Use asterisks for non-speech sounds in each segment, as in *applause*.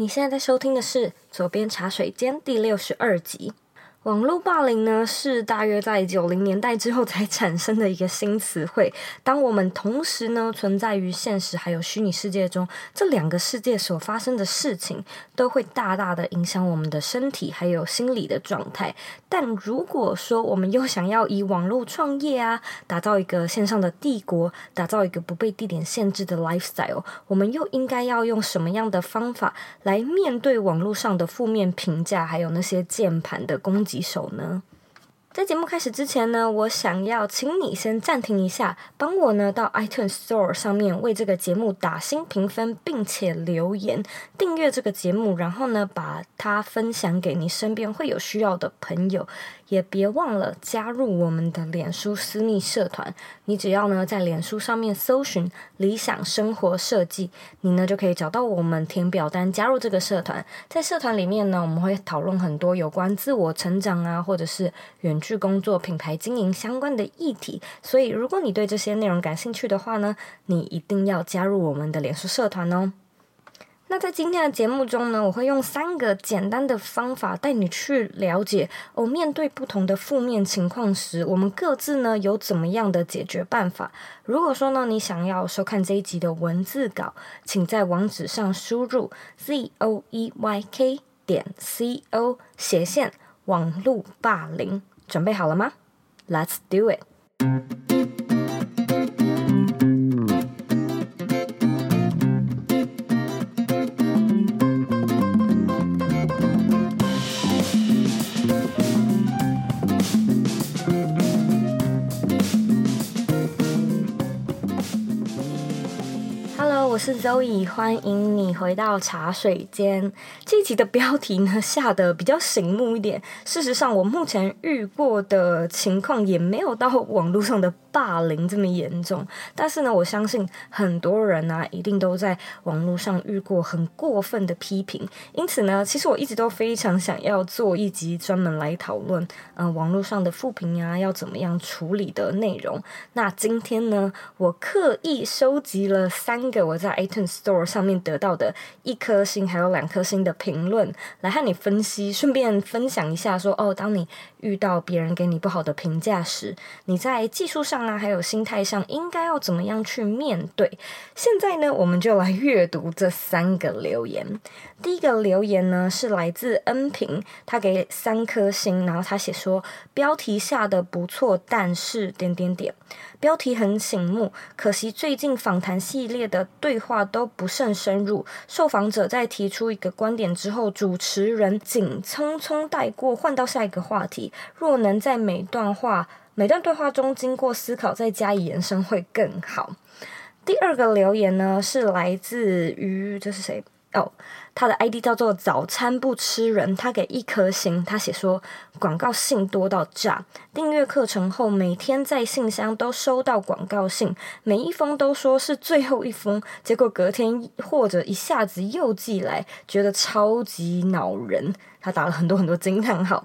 你现在在收听的是《左边茶水间》第六十二集。网络霸凌呢，是大约在九零年代之后才产生的一个新词汇。当我们同时呢存在于现实还有虚拟世界中，这两个世界所发生的事情，都会大大的影响我们的身体还有心理的状态。但如果说我们又想要以网络创业啊，打造一个线上的帝国，打造一个不被地点限制的 lifestyle，我们又应该要用什么样的方法来面对网络上的负面评价，还有那些键盘的攻击？一首呢？在节目开始之前呢，我想要请你先暂停一下，帮我呢到 iTunes Store 上面为这个节目打新评分，并且留言订阅这个节目，然后呢把它分享给你身边会有需要的朋友。也别忘了加入我们的脸书私密社团。你只要呢在脸书上面搜寻“理想生活设计”，你呢就可以找到我们，填表单加入这个社团。在社团里面呢，我们会讨论很多有关自我成长啊，或者是远距工作、品牌经营相关的议题。所以，如果你对这些内容感兴趣的话呢，你一定要加入我们的脸书社团哦。那在今天的节目中呢，我会用三个简单的方法带你去了解哦，面对不同的负面情况时，我们各自呢有怎么样的解决办法。如果说呢，你想要收看这一集的文字稿，请在网址上输入 z o e y k 点 c o 斜线网路霸凌，准备好了吗？Let's do it。我是 Zoe，欢迎你回到茶水间。这一集的标题呢，*laughs* 下得比较醒目一点。事实上，我目前遇过的情况也没有到网络上的霸凌这么严重。但是呢，我相信很多人啊，一定都在网络上遇过很过分的批评。因此呢，其实我一直都非常想要做一集专门来讨论，嗯、呃，网络上的负评啊，要怎么样处理的内容。那今天呢，我刻意收集了三个我在。iTunes Store 上面得到的一颗星还有两颗星的评论，来和你分析，顺便分享一下，说哦，当你遇到别人给你不好的评价时，你在技术上啊，还有心态上，应该要怎么样去面对？现在呢，我们就来阅读这三个留言。第一个留言呢，是来自恩平，他给三颗星，然后他写说，标题下的不错，但是点点点。标题很醒目，可惜最近访谈系列的对话都不甚深入。受访者在提出一个观点之后，主持人仅匆匆带过，换到下一个话题。若能在每段话、每段对话中经过思考，再加以延伸，会更好。第二个留言呢，是来自于这是谁？哦。他的 ID 叫做早餐不吃人，他给一颗星。他写说广告信多到炸，订阅课程后每天在信箱都收到广告信，每一封都说是最后一封，结果隔天或者一下子又寄来，觉得超级恼人。他打了很多很多惊叹号。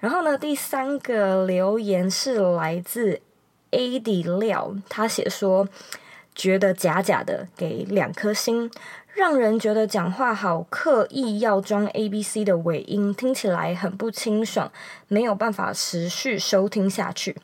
然后呢，第三个留言是来自 AD 廖，他写说觉得假假的，给两颗星。让人觉得讲话好刻意，要装 A B C 的尾音，听起来很不清爽，没有办法持续收听下去。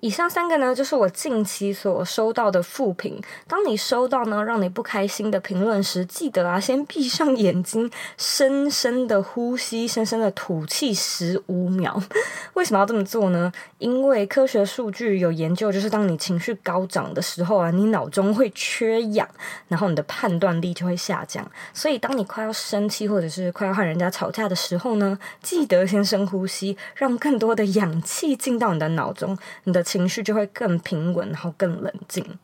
以上三个呢，就是我近期所收到的负评。当你收到呢让你不开心的评论时，记得啊，先闭上眼睛，深深的呼吸，深深的吐气十五秒。*laughs* 为什么要这么做呢？因为科学数据有研究，就是当你情绪高涨的时候啊，你脑中会缺氧，然后你的判断力就会下降。所以，当你快要生气或者是快要和人家吵架的时候呢，记得先深呼吸，让更多的氧气进到你的脑中，你的。情绪就会更平稳，然后更冷静。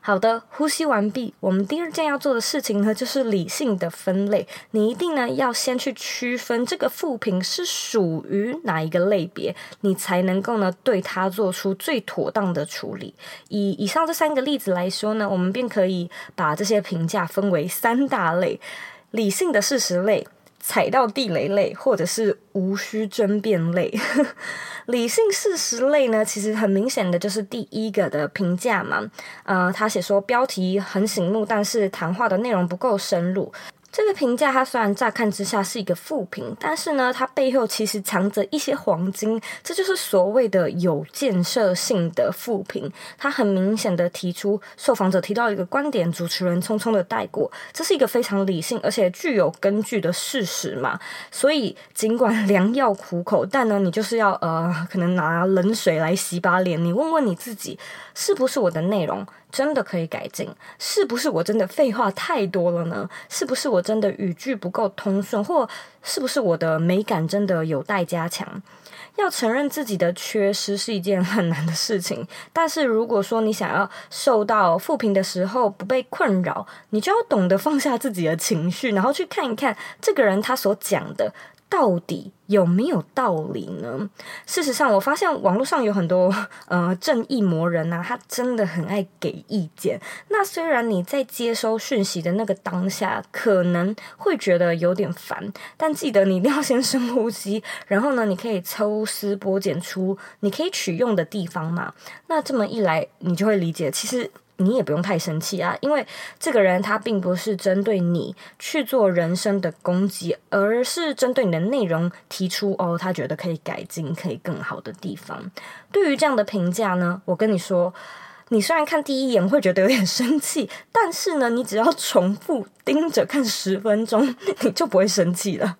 好的，呼吸完毕。我们第二件要做的事情呢，就是理性的分类。你一定呢要先去区分这个负评是属于哪一个类别，你才能够呢对它做出最妥当的处理。以以上这三个例子来说呢，我们便可以把这些评价分为三大类：理性的事实类。踩到地雷类，或者是无需争辩类。*laughs* 理性事实类呢，其实很明显的就是第一个的评价嘛。呃，他写说标题很醒目，但是谈话的内容不够深入。这个评价，它虽然乍看之下是一个负评，但是呢，它背后其实藏着一些黄金，这就是所谓的有建设性的负评。它很明显的提出受访者提到一个观点，主持人匆匆的带过，这是一个非常理性而且具有根据的事实嘛。所以尽管良药苦口，但呢，你就是要呃，可能拿冷水来洗把脸，你问问你自己，是不是我的内容真的可以改进？是不是我真的废话太多了呢？是不是我真的语句不够通顺？或是不是我的美感真的有待加强？要承认自己的缺失是一件 *laughs* 很难的事情，但是如果说你想要受到负评的时候不被困扰，你就要懂得放下自己的情绪，然后去看一看这个人他所讲的。到底有没有道理呢？事实上，我发现网络上有很多 *laughs* 呃正义魔人啊，他真的很爱给意见。那虽然你在接收讯息的那个当下可能会觉得有点烦，但记得你一定要先深呼吸，然后呢，你可以抽丝剥茧出你可以取用的地方嘛。那这么一来，你就会理解，其实。你也不用太生气啊，因为这个人他并不是针对你去做人身的攻击，而是针对你的内容提出哦，他觉得可以改进、可以更好的地方。对于这样的评价呢，我跟你说，你虽然看第一眼会觉得有点生气，但是呢，你只要重复盯着看十分钟，你就不会生气了。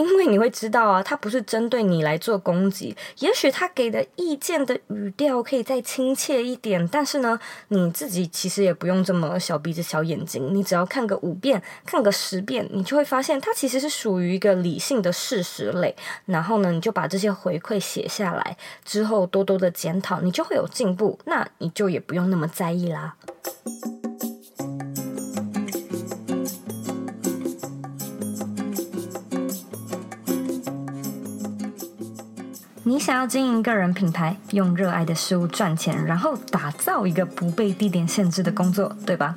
因为你会知道啊，他不是针对你来做攻击，也许他给的意见的语调可以再亲切一点，但是呢，你自己其实也不用这么小鼻子小眼睛，你只要看个五遍，看个十遍，你就会发现它其实是属于一个理性的事实类。然后呢，你就把这些回馈写下来，之后多多的检讨，你就会有进步，那你就也不用那么在意啦。你想要经营个人品牌，用热爱的事物赚钱，然后打造一个不被地点限制的工作，对吧？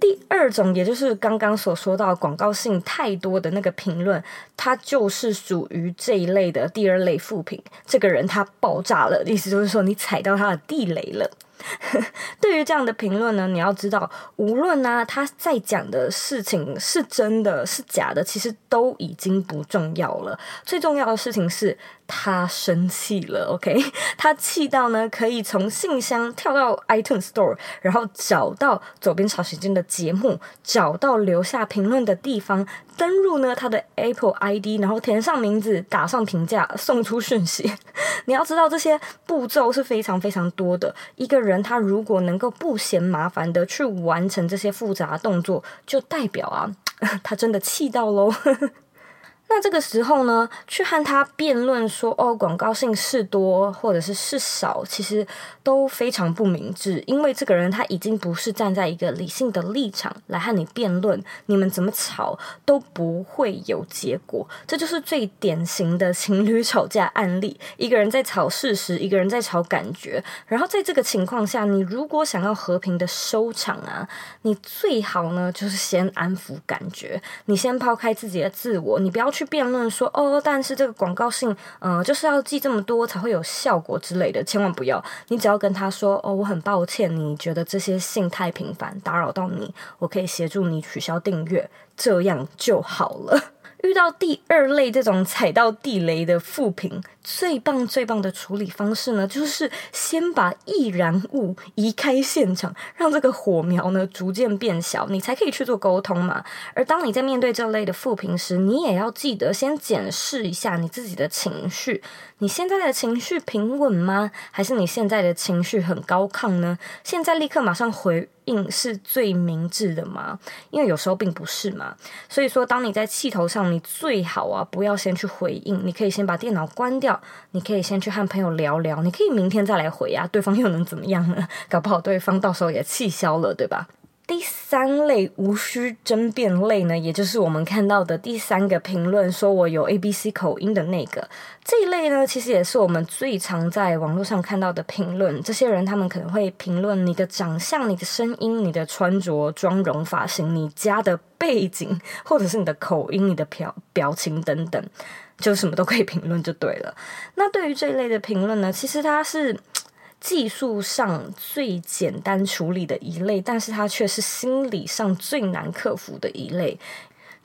第二种，也就是刚刚所说到广告性太多的那个评论，它就是属于这一类的第二类副品。这个人他爆炸了，意思就是说你踩到他的地雷了。*laughs* 对于这样的评论呢，你要知道，无论呢、他在讲的事情是真的是假的，其实都已经不重要了。最重要的事情是。他生气了，OK？*laughs* 他气到呢，可以从信箱跳到 iTunes Store，然后找到左边茶水间的节目，找到留下评论的地方，登入呢他的 Apple ID，然后填上名字，打上评价，送出讯息。*laughs* 你要知道这些步骤是非常非常多的。一个人他如果能够不嫌麻烦的去完成这些复杂动作，就代表啊，*laughs* 他真的气到喽。那这个时候呢，去和他辩论说哦，广告性是多或者是是少，其实都非常不明智。因为这个人他已经不是站在一个理性的立场来和你辩论，你们怎么吵都不会有结果。这就是最典型的情侣吵架案例：一个人在吵事实，一个人在吵感觉。然后在这个情况下，你如果想要和平的收场啊，你最好呢就是先安抚感觉，你先抛开自己的自我，你不要。去辩论说哦，但是这个广告性，嗯、呃，就是要记这么多才会有效果之类的，千万不要。你只要跟他说哦，我很抱歉，你觉得这些信太频繁，打扰到你，我可以协助你取消订阅，这样就好了。遇到第二类这种踩到地雷的负评，最棒最棒的处理方式呢，就是先把易燃物移开现场，让这个火苗呢逐渐变小，你才可以去做沟通嘛。而当你在面对这类的负评时，你也要记得先检视一下你自己的情绪，你现在的情绪平稳吗？还是你现在的情绪很高亢呢？现在立刻马上回应是最明智的吗？因为有时候并不是嘛。所以说，当你在气头上，你最好啊不要先去回应，你可以先把电脑关掉，你可以先去和朋友聊聊，你可以明天再来回啊，对方又能怎么样呢？搞不好对方到时候也气消了，对吧？第三类无需争辩类呢，也就是我们看到的第三个评论，说我有 ABC 口音的那个这一类呢，其实也是我们最常在网络上看到的评论。这些人他们可能会评论你的长相、你的声音、你的穿着、妆容、发型、你家的背景，或者是你的口音、你的表表情等等，就什么都可以评论就对了。那对于这一类的评论呢，其实它是。技术上最简单处理的一类，但是它却是心理上最难克服的一类。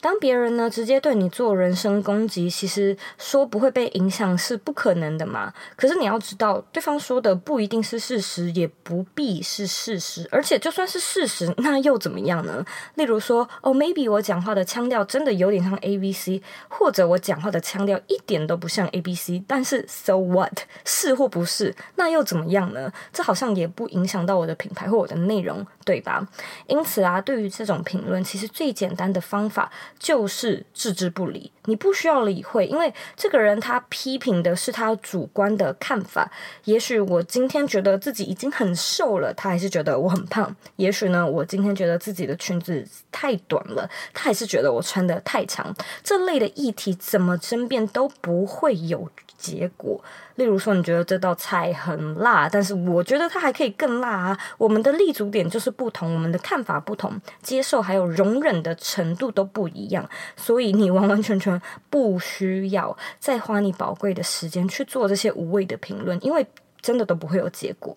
当别人呢直接对你做人身攻击，其实说不会被影响是不可能的嘛。可是你要知道，对方说的不一定是事实，也不必是事实。而且就算是事实，那又怎么样呢？例如说，哦，maybe 我讲话的腔调真的有点像 ABC，或者我讲话的腔调一点都不像 ABC，但是 so what？是或不是，那又怎么样呢？这好像也不影响到我的品牌或我的内容，对吧？因此啊，对于这种评论，其实最简单的方法。就是置之不理，你不需要理会，因为这个人他批评的是他主观的看法。也许我今天觉得自己已经很瘦了，他还是觉得我很胖。也许呢，我今天觉得自己的裙子太短了，他还是觉得我穿得太长。这类的议题怎么争辩都不会有结果。例如说，你觉得这道菜很辣，但是我觉得它还可以更辣啊。我们的立足点就是不同，我们的看法不同，接受还有容忍的程度都不一样，所以你完完全全不需要再花你宝贵的时间去做这些无谓的评论，因为真的都不会有结果。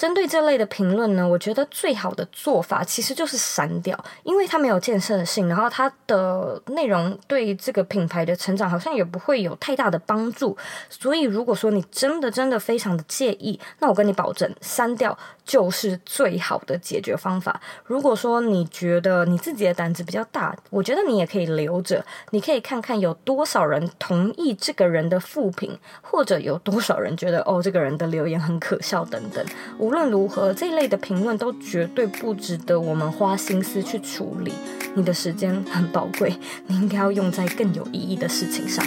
针对这类的评论呢，我觉得最好的做法其实就是删掉，因为它没有建设性，然后它的内容对这个品牌的成长好像也不会有太大的帮助。所以，如果说你真的真的非常的介意，那我跟你保证，删掉就是最好的解决方法。如果说你觉得你自己的胆子比较大，我觉得你也可以留着，你可以看看有多少人同意这个人的负评，或者有多少人觉得哦，这个人的留言很可笑等等。无无论如何，这一类的评论都绝对不值得我们花心思去处理。你的时间很宝贵，你应该要用在更有意义的事情上。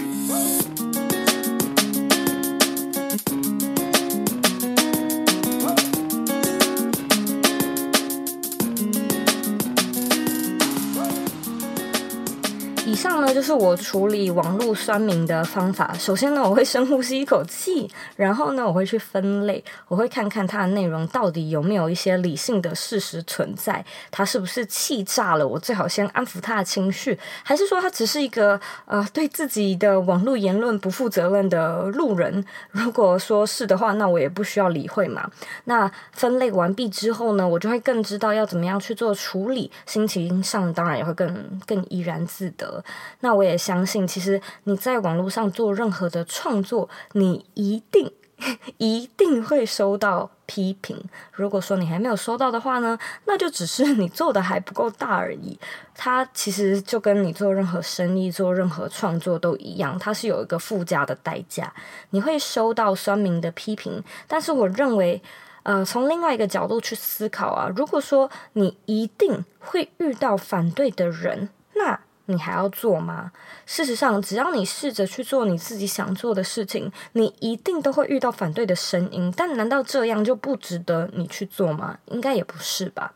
就是我处理网络酸民的方法。首先呢，我会深呼吸一口气，然后呢，我会去分类，我会看看它的内容到底有没有一些理性的事实存在，他是不是气炸了？我最好先安抚他的情绪，还是说他只是一个呃对自己的网络言论不负责任的路人？如果说是的话，那我也不需要理会嘛。那分类完毕之后呢，我就会更知道要怎么样去做处理，心情上当然也会更更怡然自得。那我也相信，其实你在网络上做任何的创作，你一定 *laughs* 一定会收到批评。如果说你还没有收到的话呢，那就只是你做的还不够大而已。它其实就跟你做任何生意、做任何创作都一样，它是有一个附加的代价。你会收到酸民的批评，但是我认为，呃，从另外一个角度去思考啊，如果说你一定会遇到反对的人，那你还要做吗？事实上，只要你试着去做你自己想做的事情，你一定都会遇到反对的声音。但难道这样就不值得你去做吗？应该也不是吧。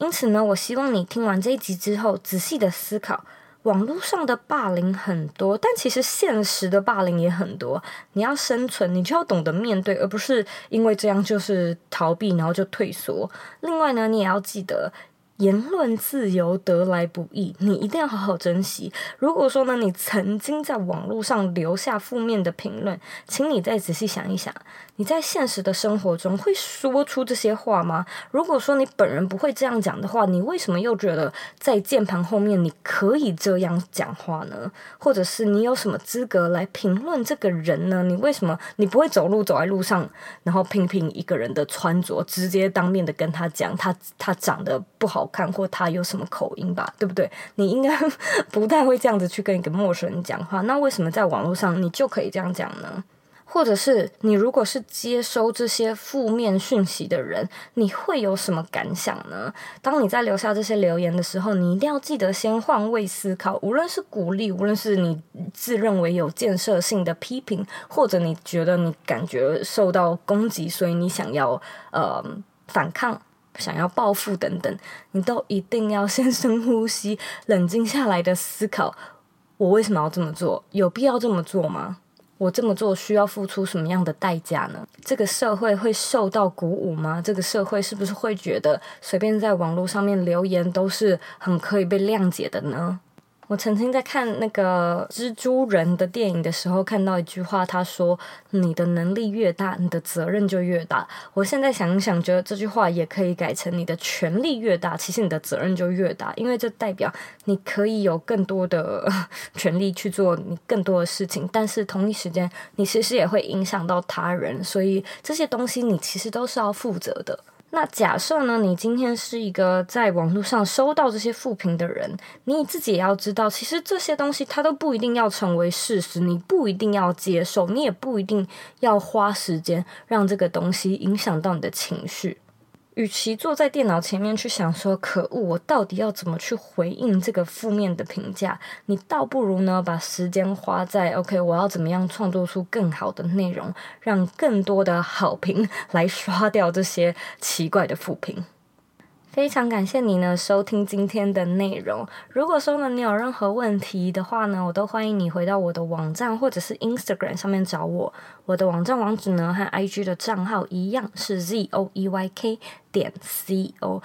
因此呢，我希望你听完这一集之后，仔细的思考：网络上的霸凌很多，但其实现实的霸凌也很多。你要生存，你就要懂得面对，而不是因为这样就是逃避，然后就退缩。另外呢，你也要记得。言论自由得来不易，你一定要好好珍惜。如果说呢，你曾经在网络上留下负面的评论，请你再仔细想一想，你在现实的生活中会说出这些话吗？如果说你本人不会这样讲的话，你为什么又觉得在键盘后面你可以这样讲话呢？或者是你有什么资格来评论这个人呢？你为什么你不会走路走在路上，然后批评一个人的穿着，直接当面的跟他讲他他长得不好？看或他有什么口音吧，对不对？你应该 *laughs* 不太会这样子去跟一个陌生人讲话。那为什么在网络上你就可以这样讲呢？或者是你如果是接收这些负面讯息的人，你会有什么感想呢？当你在留下这些留言的时候，你一定要记得先换位思考。无论是鼓励，无论是你自认为有建设性的批评，或者你觉得你感觉受到攻击，所以你想要呃反抗。想要报复等等，你都一定要先深呼吸，冷静下来的思考：我为什么要这么做？有必要这么做吗？我这么做需要付出什么样的代价呢？这个社会会受到鼓舞吗？这个社会是不是会觉得随便在网络上面留言都是很可以被谅解的呢？我曾经在看那个蜘蛛人的电影的时候，看到一句话，他说：“你的能力越大，你的责任就越大。”我现在想想，觉得这句话也可以改成：“你的权力越大，其实你的责任就越大，因为这代表你可以有更多的 *laughs* 权力去做你更多的事情，但是同一时间，你其实也会影响到他人，所以这些东西你其实都是要负责的。”那假设呢，你今天是一个在网络上收到这些负评的人，你自己也要知道，其实这些东西它都不一定要成为事实，你不一定要接受，你也不一定要花时间让这个东西影响到你的情绪。与其坐在电脑前面去想说可恶，我到底要怎么去回应这个负面的评价，你倒不如呢把时间花在 OK，我要怎么样创作出更好的内容，让更多的好评 *laughs* 来刷掉这些奇怪的负评。非常感谢你呢收听今天的内容。如果说呢你有任何问题的话呢，我都欢迎你回到我的网站或者是 Instagram 上面找我。我的网站网址呢和 IG 的账号一样是 Z O E Y K 点 C O。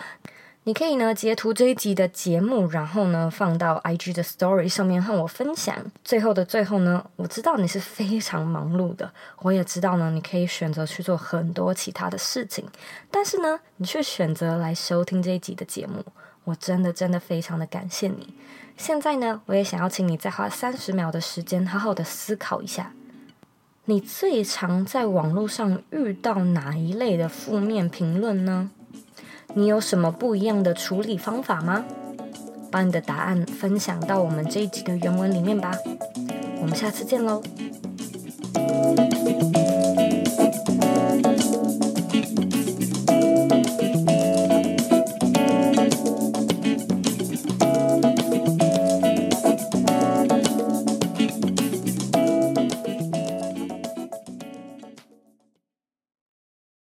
你可以呢截图这一集的节目，然后呢放到 IG 的 Story 上面和我分享。最后的最后呢，我知道你是非常忙碌的，我也知道呢你可以选择去做很多其他的事情，但是呢你却选择来收听这一集的节目，我真的真的非常的感谢你。现在呢，我也想要请你再花三十秒的时间，好好的思考一下，你最常在网络上遇到哪一类的负面评论呢？你有什么不一样的处理方法吗？把你的答案分享到我们这一集的原文里面吧。我们下次见喽。